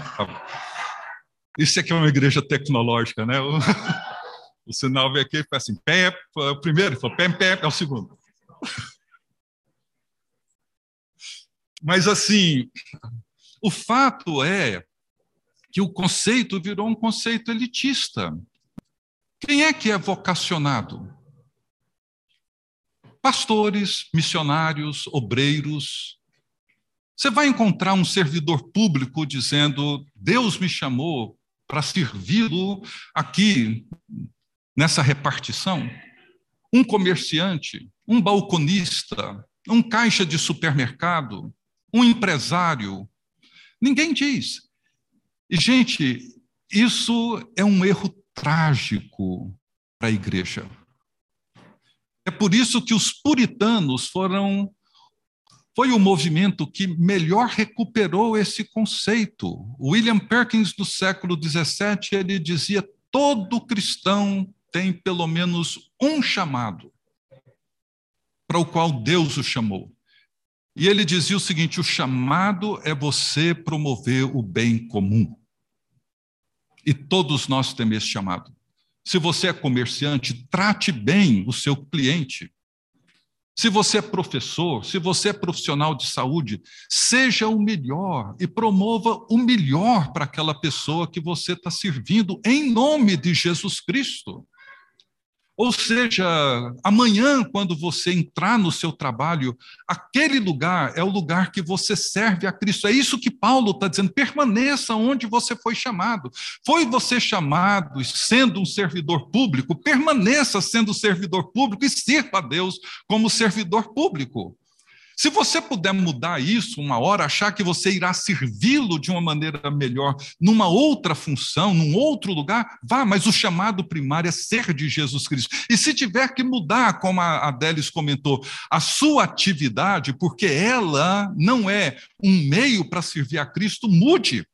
Isso aqui é uma igreja tecnológica, né? O, o sinal veio aqui e faz assim, pé, o primeiro, foi pé, pé, é o segundo. Mas, assim, o fato é que o conceito virou um conceito elitista. Quem é que é vocacionado? pastores, missionários, obreiros. Você vai encontrar um servidor público dizendo: Deus me chamou para servi-lo aqui nessa repartição. Um comerciante, um balconista, um caixa de supermercado, um empresário. Ninguém diz. E, gente, isso é um erro trágico para a igreja. É por isso que os puritanos foram foi o movimento que melhor recuperou esse conceito. William Perkins, do século XVII, ele dizia: todo cristão tem pelo menos um chamado para o qual Deus o chamou. E ele dizia o seguinte: o chamado é você promover o bem comum. E todos nós temos esse chamado. Se você é comerciante, trate bem o seu cliente. Se você é professor, se você é profissional de saúde, seja o melhor e promova o melhor para aquela pessoa que você está servindo, em nome de Jesus Cristo. Ou seja, amanhã, quando você entrar no seu trabalho, aquele lugar é o lugar que você serve a Cristo. É isso que Paulo está dizendo. Permaneça onde você foi chamado. Foi você chamado sendo um servidor público, permaneça sendo servidor público e sirva a Deus como servidor público. Se você puder mudar isso uma hora, achar que você irá servi-lo de uma maneira melhor, numa outra função, num outro lugar, vá, mas o chamado primário é ser de Jesus Cristo. E se tiver que mudar, como a Adélis comentou, a sua atividade, porque ela não é um meio para servir a Cristo, mude.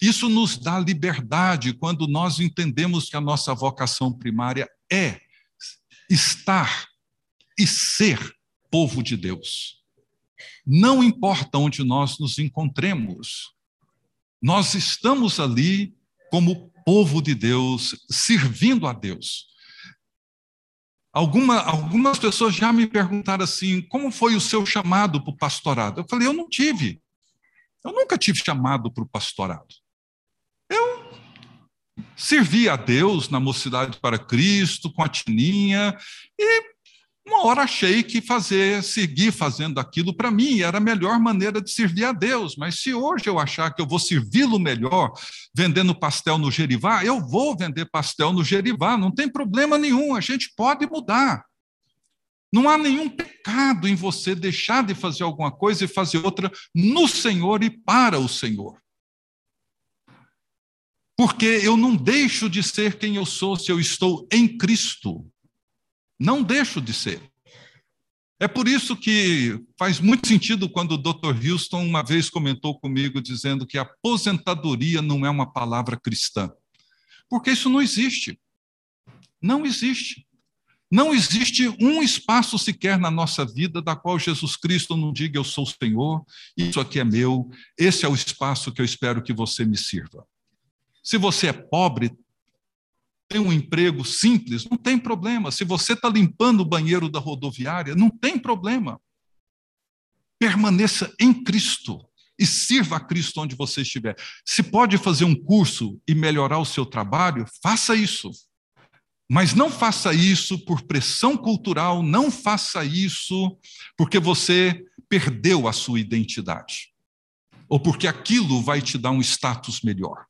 Isso nos dá liberdade quando nós entendemos que a nossa vocação primária é estar e ser povo de Deus. Não importa onde nós nos encontremos, nós estamos ali como povo de Deus, servindo a Deus. Alguma, algumas pessoas já me perguntaram assim: como foi o seu chamado para o pastorado? Eu falei: eu não tive. Eu nunca tive chamado para o pastorado. Eu servi a Deus na Mocidade para Cristo, com a Tininha, e uma hora achei que fazer, seguir fazendo aquilo para mim era a melhor maneira de servir a Deus, mas se hoje eu achar que eu vou servi-lo melhor vendendo pastel no Gerivá, eu vou vender pastel no Gerivá, não tem problema nenhum, a gente pode mudar. Não há nenhum pecado em você deixar de fazer alguma coisa e fazer outra no Senhor e para o Senhor. Porque eu não deixo de ser quem eu sou se eu estou em Cristo. Não deixo de ser. É por isso que faz muito sentido quando o Dr. Houston uma vez comentou comigo dizendo que aposentadoria não é uma palavra cristã. Porque isso não existe. Não existe. Não existe um espaço sequer na nossa vida da qual Jesus Cristo não diga eu sou o Senhor, isso aqui é meu, esse é o espaço que eu espero que você me sirva. Se você é pobre, tem um emprego simples, não tem problema. Se você está limpando o banheiro da rodoviária, não tem problema. Permaneça em Cristo e sirva a Cristo onde você estiver. Se pode fazer um curso e melhorar o seu trabalho, faça isso. Mas não faça isso por pressão cultural, não faça isso porque você perdeu a sua identidade. Ou porque aquilo vai te dar um status melhor.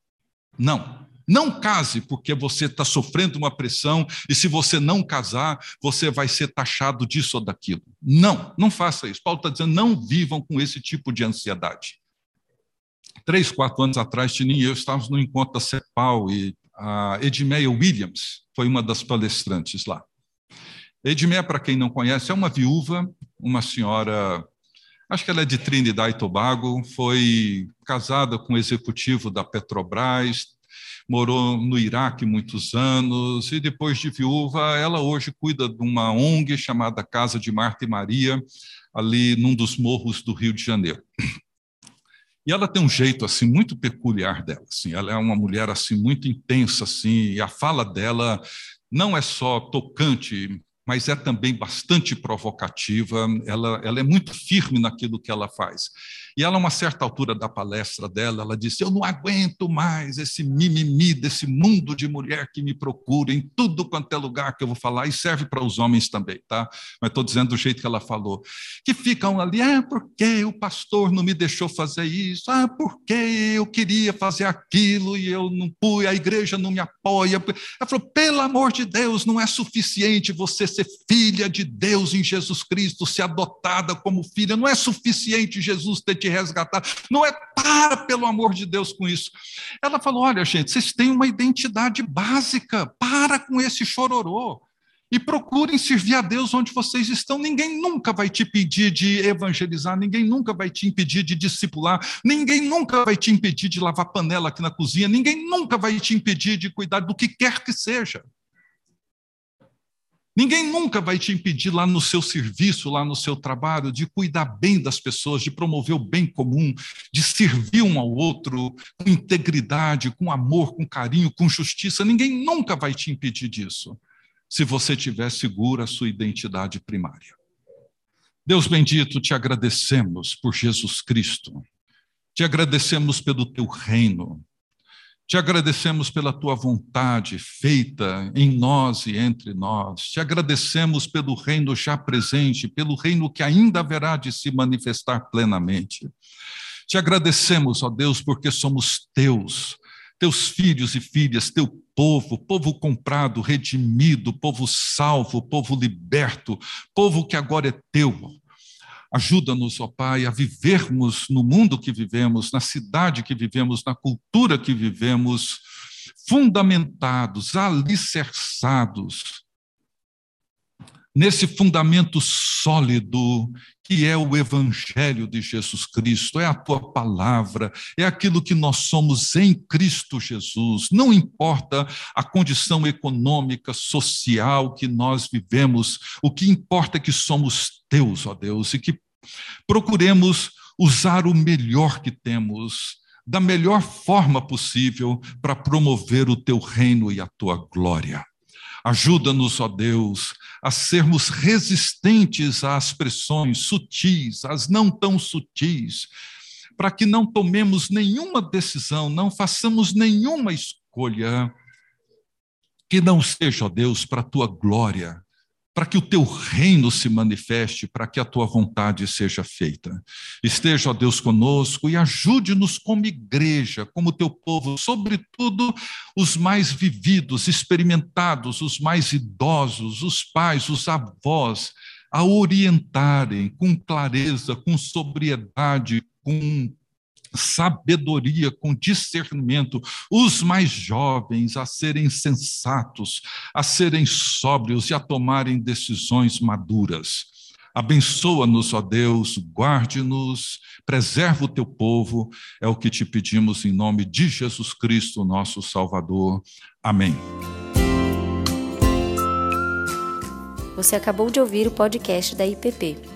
Não. Não case porque você está sofrendo uma pressão e se você não casar, você vai ser taxado disso ou daquilo. Não, não faça isso. Paulo está dizendo, não vivam com esse tipo de ansiedade. Três, quatro anos atrás, Tininho e eu estávamos no encontro da CEPAL e a Edmeia Williams foi uma das palestrantes lá. Edmeia, para quem não conhece, é uma viúva, uma senhora Acho que ela é de Trinidad e Tobago, foi casada com o executivo da Petrobras, morou no Iraque muitos anos, e depois de viúva, ela hoje cuida de uma ONG chamada Casa de Marta e Maria, ali num dos morros do Rio de Janeiro. E ela tem um jeito assim muito peculiar dela, assim, ela é uma mulher assim muito intensa assim, e a fala dela não é só tocante, mas é também bastante provocativa, ela, ela é muito firme naquilo que ela faz. E ela, a uma certa altura da palestra dela, ela disse: Eu não aguento mais esse mimimi desse mundo de mulher que me procura em tudo quanto é lugar que eu vou falar, e serve para os homens também, tá? Mas estou dizendo do jeito que ela falou. Que ficam ali, ah, porque o pastor não me deixou fazer isso? Ah, porque eu queria fazer aquilo e eu não pude, a igreja não me apoia. Ela falou: pelo amor de Deus, não é suficiente você ser filha de Deus em Jesus Cristo, ser adotada como filha, não é suficiente Jesus ter te te resgatar. Não é para, pelo amor de Deus, com isso. Ela falou: olha, gente, vocês têm uma identidade básica, para com esse chororô. E procurem servir a Deus onde vocês estão. Ninguém nunca vai te pedir de evangelizar, ninguém nunca vai te impedir de discipular, ninguém nunca vai te impedir de lavar panela aqui na cozinha, ninguém nunca vai te impedir de cuidar do que quer que seja. Ninguém nunca vai te impedir lá no seu serviço, lá no seu trabalho, de cuidar bem das pessoas, de promover o bem comum, de servir um ao outro com integridade, com amor, com carinho, com justiça. Ninguém nunca vai te impedir disso, se você tiver segura a sua identidade primária. Deus bendito, te agradecemos por Jesus Cristo. Te agradecemos pelo teu reino. Te agradecemos pela tua vontade feita em nós e entre nós. Te agradecemos pelo reino já presente, pelo reino que ainda haverá de se manifestar plenamente. Te agradecemos, ó Deus, porque somos teus, teus filhos e filhas, teu povo, povo comprado, redimido, povo salvo, povo liberto, povo que agora é teu. Ajuda-nos, ó Pai, a vivermos no mundo que vivemos, na cidade que vivemos, na cultura que vivemos, fundamentados, alicerçados nesse fundamento sólido que é o Evangelho de Jesus Cristo, é a tua palavra, é aquilo que nós somos em Cristo Jesus. Não importa a condição econômica, social que nós vivemos, o que importa é que somos teus, ó Deus, e que procuremos usar o melhor que temos, da melhor forma possível, para promover o teu reino e a tua glória. Ajuda-nos, ó Deus, a sermos resistentes às pressões sutis, às não tão sutis, para que não tomemos nenhuma decisão, não façamos nenhuma escolha que não seja, ó Deus, para a tua glória, para que o teu reino se manifeste, para que a tua vontade seja feita. Esteja, ó Deus, conosco e ajude-nos como igreja, como teu povo, sobretudo os mais vividos, experimentados, os mais idosos, os pais, os avós, a orientarem com clareza, com sobriedade, com sabedoria, com discernimento, os mais jovens a serem sensatos, a serem sóbrios e a tomarem decisões maduras. Abençoa-nos, ó Deus, guarde-nos, preserva o teu povo, é o que te pedimos em nome de Jesus Cristo, nosso Salvador. Amém. Você acabou de ouvir o podcast da IPP.